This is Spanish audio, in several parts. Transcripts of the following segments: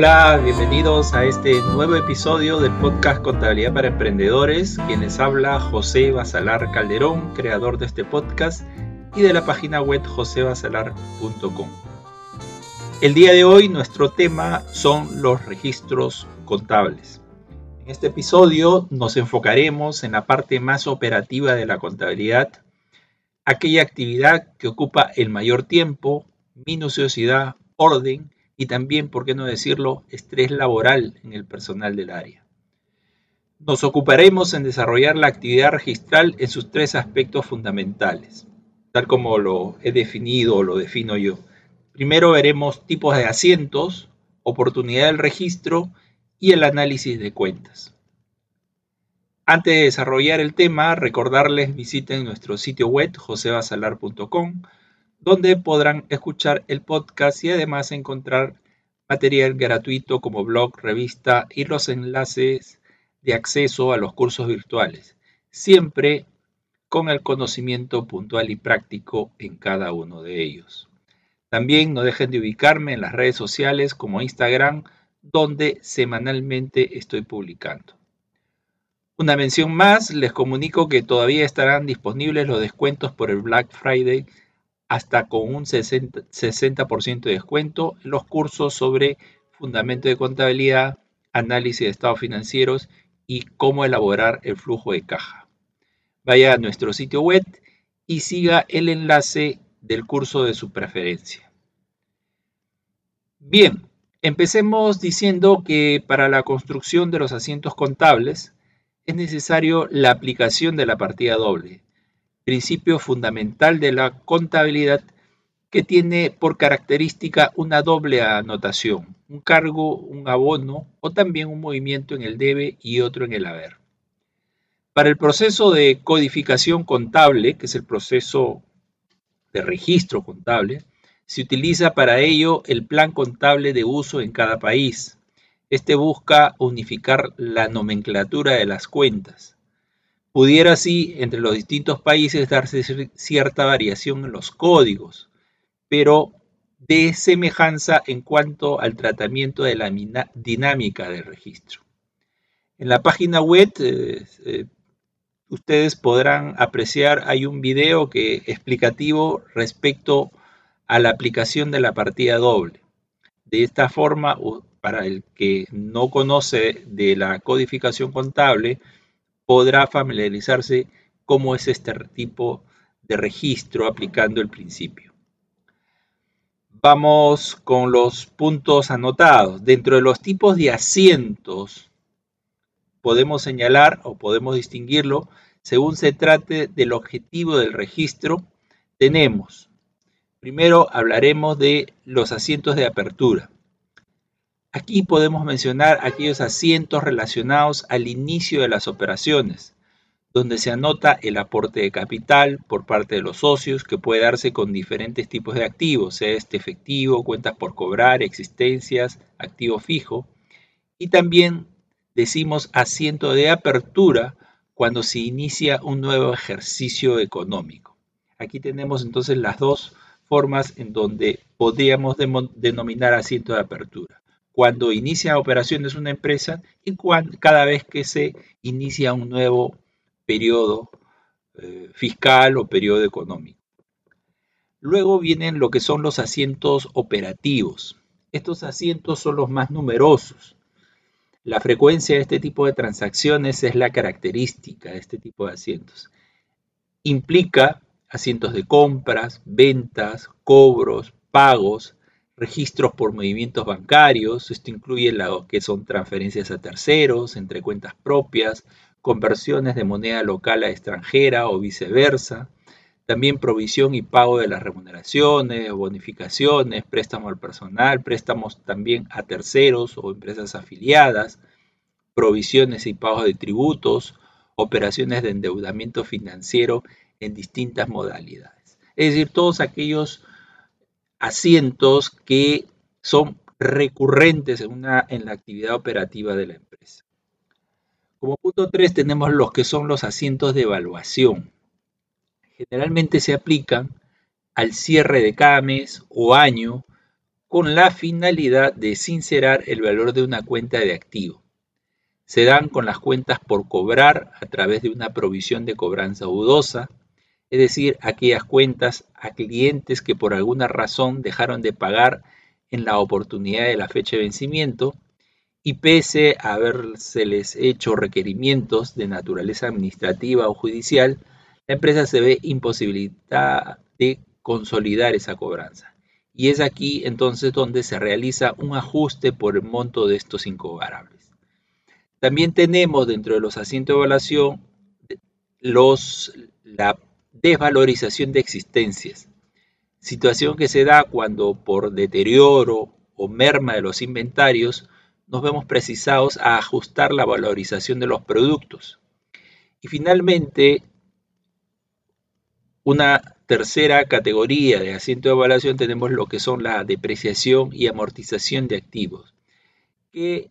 Hola, bienvenidos a este nuevo episodio del podcast Contabilidad para Emprendedores. Quienes habla José Basalar Calderón, creador de este podcast y de la página web josebasalar.com. El día de hoy nuestro tema son los registros contables. En este episodio nos enfocaremos en la parte más operativa de la contabilidad, aquella actividad que ocupa el mayor tiempo, minuciosidad, orden y también, por qué no decirlo, estrés laboral en el personal del área. Nos ocuparemos en desarrollar la actividad registral en sus tres aspectos fundamentales, tal como lo he definido o lo defino yo. Primero veremos tipos de asientos, oportunidad del registro y el análisis de cuentas. Antes de desarrollar el tema, recordarles visiten nuestro sitio web josebasalar.com donde podrán escuchar el podcast y además encontrar material gratuito como blog, revista y los enlaces de acceso a los cursos virtuales, siempre con el conocimiento puntual y práctico en cada uno de ellos. También no dejen de ubicarme en las redes sociales como Instagram, donde semanalmente estoy publicando. Una mención más, les comunico que todavía estarán disponibles los descuentos por el Black Friday hasta con un 60%, de descuento los cursos sobre fundamento de contabilidad, análisis de estados financieros y cómo elaborar el flujo de caja. Vaya a nuestro sitio web y siga el enlace del curso de su preferencia. Bien, empecemos diciendo que para la construcción de los asientos contables es necesario la aplicación de la partida doble, principio fundamental de la contabilidad que tiene por característica una doble anotación, un cargo, un abono o también un movimiento en el debe y otro en el haber. Para el proceso de codificación contable, que es el proceso de registro contable, se utiliza para ello el plan contable de uso en cada país. Este busca unificar la nomenclatura de las cuentas Pudiera así entre los distintos países darse cierta variación en los códigos, pero de semejanza en cuanto al tratamiento de la dinámica del registro. En la página web eh, eh, ustedes podrán apreciar, hay un video que explicativo respecto a la aplicación de la partida doble. De esta forma, para el que no conoce de la codificación contable, podrá familiarizarse cómo es este tipo de registro aplicando el principio. Vamos con los puntos anotados. Dentro de los tipos de asientos podemos señalar o podemos distinguirlo según se trate del objetivo del registro. Tenemos, primero hablaremos de los asientos de apertura. Aquí podemos mencionar aquellos asientos relacionados al inicio de las operaciones, donde se anota el aporte de capital por parte de los socios que puede darse con diferentes tipos de activos, sea este efectivo, cuentas por cobrar, existencias, activo fijo. Y también decimos asiento de apertura cuando se inicia un nuevo ejercicio económico. Aquí tenemos entonces las dos formas en donde podríamos denominar asiento de apertura cuando inicia operaciones una empresa y cada vez que se inicia un nuevo periodo eh, fiscal o periodo económico. Luego vienen lo que son los asientos operativos. Estos asientos son los más numerosos. La frecuencia de este tipo de transacciones es la característica de este tipo de asientos. Implica asientos de compras, ventas, cobros, pagos, registros por movimientos bancarios, esto incluye lo que son transferencias a terceros, entre cuentas propias, conversiones de moneda local a extranjera o viceversa, también provisión y pago de las remuneraciones, bonificaciones, préstamo al personal, préstamos también a terceros o empresas afiliadas, provisiones y pagos de tributos, operaciones de endeudamiento financiero en distintas modalidades. Es decir, todos aquellos asientos que son recurrentes en, en la actividad operativa de la empresa. Como punto 3 tenemos los que son los asientos de evaluación. Generalmente se aplican al cierre de cada mes o año con la finalidad de sincerar el valor de una cuenta de activo. Se dan con las cuentas por cobrar a través de una provisión de cobranza dudosa, es decir, aquellas cuentas a clientes que por alguna razón dejaron de pagar en la oportunidad de la fecha de vencimiento y pese a habérseles hecho requerimientos de naturaleza administrativa o judicial, la empresa se ve imposibilitada de consolidar esa cobranza. Y es aquí entonces donde se realiza un ajuste por el monto de estos incobrables. También tenemos dentro de los asientos de evaluación los, la desvalorización de existencias, situación que se da cuando por deterioro o merma de los inventarios nos vemos precisados a ajustar la valorización de los productos. Y finalmente, una tercera categoría de asiento de evaluación tenemos lo que son la depreciación y amortización de activos, que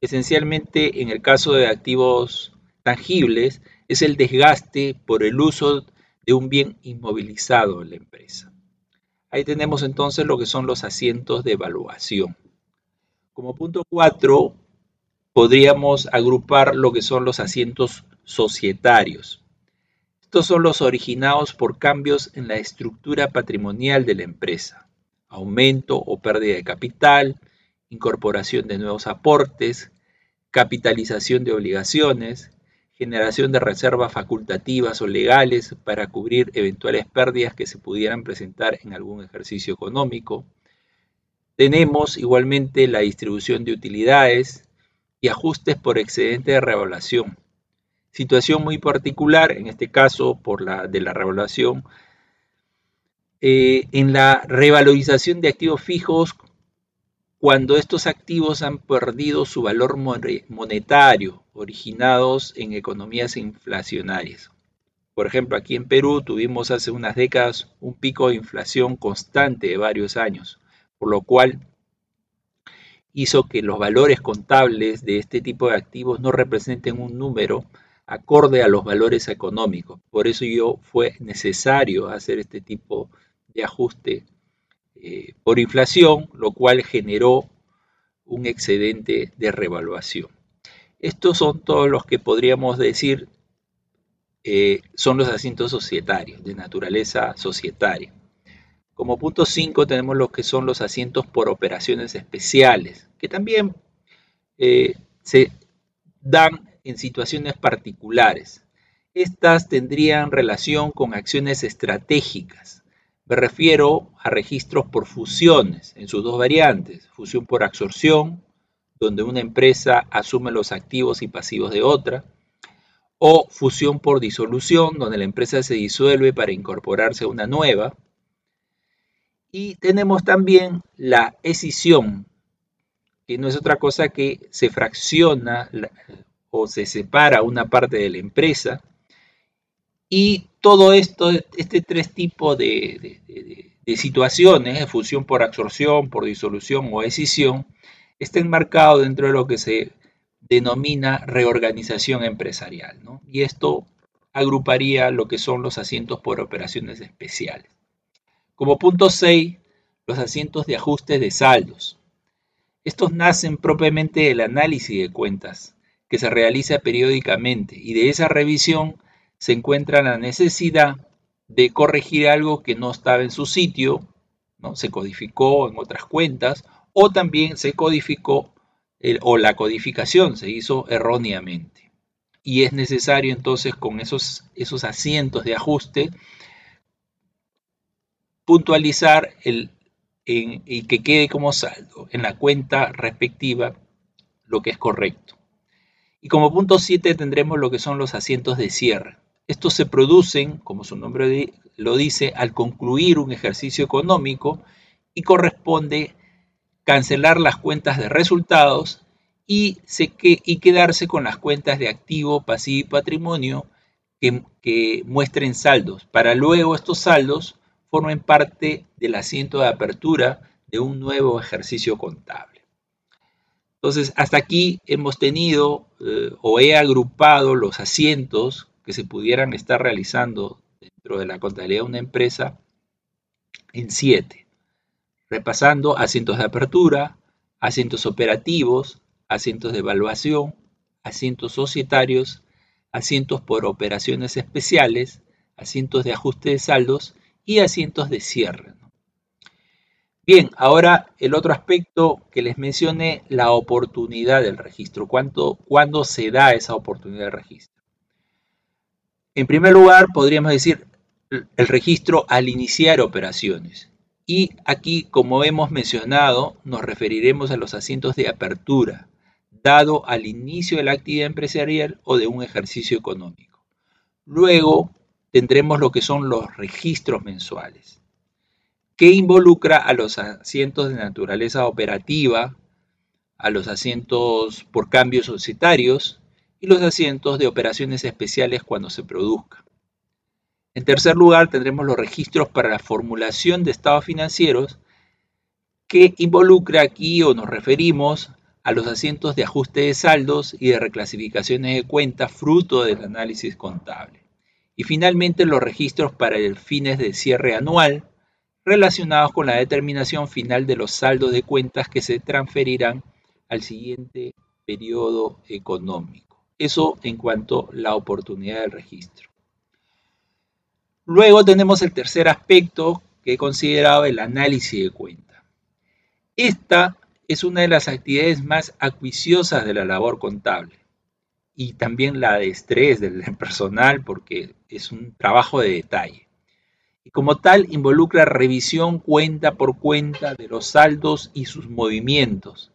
esencialmente en el caso de activos tangibles es el desgaste por el uso de un bien inmovilizado en la empresa. Ahí tenemos entonces lo que son los asientos de evaluación. Como punto 4, podríamos agrupar lo que son los asientos societarios. Estos son los originados por cambios en la estructura patrimonial de la empresa, aumento o pérdida de capital, incorporación de nuevos aportes, capitalización de obligaciones, generación de reservas facultativas o legales para cubrir eventuales pérdidas que se pudieran presentar en algún ejercicio económico. Tenemos igualmente la distribución de utilidades y ajustes por excedente de revaluación. Situación muy particular, en este caso por la de la revaluación, eh, en la revalorización de activos fijos cuando estos activos han perdido su valor monetario originados en economías inflacionarias. Por ejemplo, aquí en Perú tuvimos hace unas décadas un pico de inflación constante de varios años, por lo cual hizo que los valores contables de este tipo de activos no representen un número acorde a los valores económicos. Por eso yo fue necesario hacer este tipo de ajuste eh, por inflación, lo cual generó un excedente de revaluación. Estos son todos los que podríamos decir eh, son los asientos societarios, de naturaleza societaria. Como punto 5 tenemos los que son los asientos por operaciones especiales, que también eh, se dan en situaciones particulares. Estas tendrían relación con acciones estratégicas, me refiero a registros por fusiones en sus dos variantes, fusión por absorción, donde una empresa asume los activos y pasivos de otra, o fusión por disolución, donde la empresa se disuelve para incorporarse a una nueva. Y tenemos también la escisión, que no es otra cosa que se fracciona o se separa una parte de la empresa y todo esto, este tres tipos de, situaciones, de fusión por absorción, por disolución o escisión, está enmarcado dentro de lo que se denomina reorganización empresarial. Y esto agruparía lo que son los asientos por operaciones especiales. Como punto 6, los asientos de ajuste de saldos. Estos nacen propiamente del análisis de cuentas que se realiza periódicamente y de esa revisión se encuentra la necesidad de corregir algo que no estaba en su sitio, ¿no? se codificó en otras cuentas, o también se codificó o la codificación se hizo erróneamente. Y es necesario entonces con esos, esos asientos de ajuste puntualizar el, y que quede como saldo en la cuenta respectiva lo que es correcto. Y como punto 7 tendremos lo que son los asientos de cierre. Estos se producen, como su nombre lo dice, al concluir un ejercicio económico y corresponde cancelar las cuentas de resultados y, quedarse con las cuentas de activo, pasivo y patrimonio que, muestren saldos, para luego estos saldos formen parte del asiento de apertura de un nuevo ejercicio contable. Entonces, hasta aquí hemos tenido eh, o he agrupado los asientos que se pudieran estar realizando dentro de la contabilidad de una empresa en siete. repasando asientos de apertura, asientos operativos, asientos de evaluación, asientos societarios, asientos por operaciones especiales, asientos de ajuste de saldos y asientos de cierre. Bien, ahora el otro aspecto que les mencioné, la oportunidad del registro. ¿Cuándo, se da esa oportunidad de registro? En primer lugar, podríamos decir el registro al iniciar operaciones. Y aquí, como hemos mencionado, nos referiremos a los asientos de apertura, dado al inicio de la actividad empresarial o de un ejercicio económico. Luego tendremos lo que son los registros mensuales, que involucra a los asientos de naturaleza operativa, a los asientos por cambios societarios y los asientos de operaciones especiales cuando se produzca. En tercer lugar, tendremos los registros para la formulación de estados financieros, que involucra aquí o nos referimos a los asientos de ajuste de saldos y de reclasificaciones de cuentas fruto del análisis contable. Y finalmente los registros para el fines de cierre anual relacionados con la determinación final de los saldos de cuentas que se transferirán al siguiente periodo económico. Eso en cuanto a la oportunidad del registro. Luego tenemos el tercer aspecto que he considerado el análisis de cuenta. Esta es una de las actividades más acuiciosas de la labor contable y también la de estrés del personal porque es un trabajo de detalle. Y como tal involucra revisión cuenta por cuenta de los saldos y sus movimientos.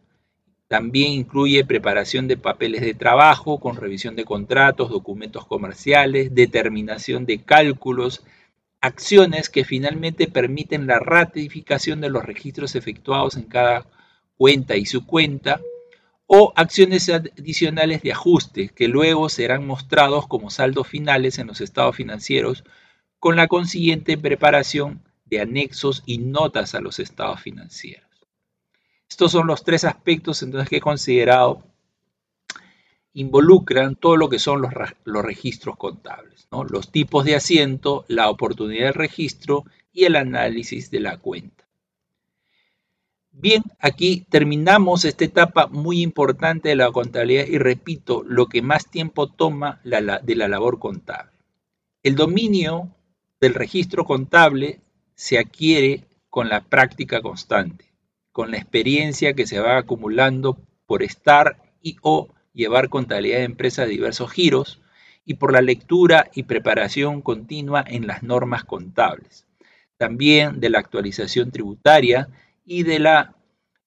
También incluye preparación de papeles de trabajo con revisión de contratos, documentos comerciales, determinación de cálculos, acciones que finalmente permiten la ratificación de los registros efectuados en cada cuenta y su cuenta, o acciones adicionales de ajuste que luego serán mostrados como saldos finales en los estados financieros con la consiguiente preparación de anexos y notas a los estados financieros. Estos son los tres aspectos entonces que he considerado involucran todo lo que son los, registros contables, los tipos de asiento, la oportunidad del registro y el análisis de la cuenta. Bien, aquí terminamos esta etapa muy importante de la contabilidad y repito, lo que más tiempo toma de la labor contable. El dominio del registro contable se adquiere con la práctica constante con la experiencia que se va acumulando por estar y o llevar contabilidad de empresa de diversos giros y por la lectura y preparación continua en las normas contables. También de la actualización tributaria y de la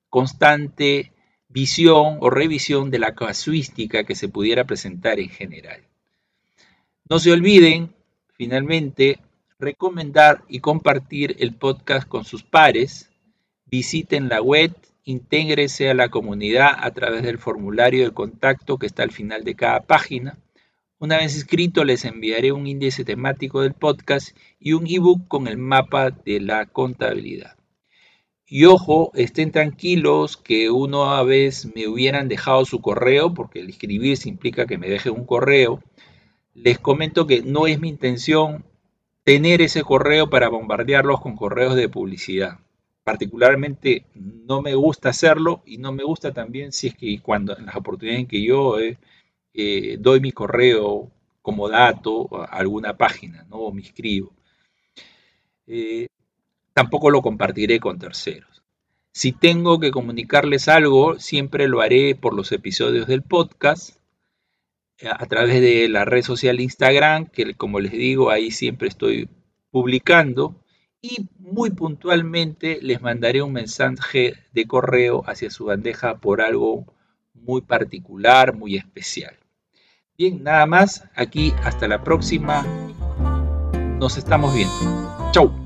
constante visión o revisión de la casuística que se pudiera presentar en general. No se olviden, finalmente, recomendar y compartir el podcast con sus pares Visiten la web, intégrese a la comunidad a través del formulario de contacto que está al final de cada página. Una vez escrito, les enviaré un índice temático del podcast y un ebook con el mapa de la contabilidad. Y ojo, estén tranquilos que uno a vez me hubieran dejado su correo, porque el escribirse implica que me deje un correo. Les comento que no es mi intención tener ese correo para bombardearlos con correos de publicidad particularmente no me gusta hacerlo y no me gusta también si es que cuando en las oportunidades en que yo eh, eh, doy mi correo como dato a alguna página, ¿no? O me inscribo. Eh, tampoco lo compartiré con terceros. Si tengo que comunicarles algo, siempre lo haré por los episodios del podcast, a través de la red social Instagram, que como les digo, ahí siempre estoy publicando y muy puntualmente les mandaré un mensaje de correo hacia su bandeja por algo muy particular, muy especial. Bien, nada más, aquí hasta la próxima. Nos estamos viendo. Chau.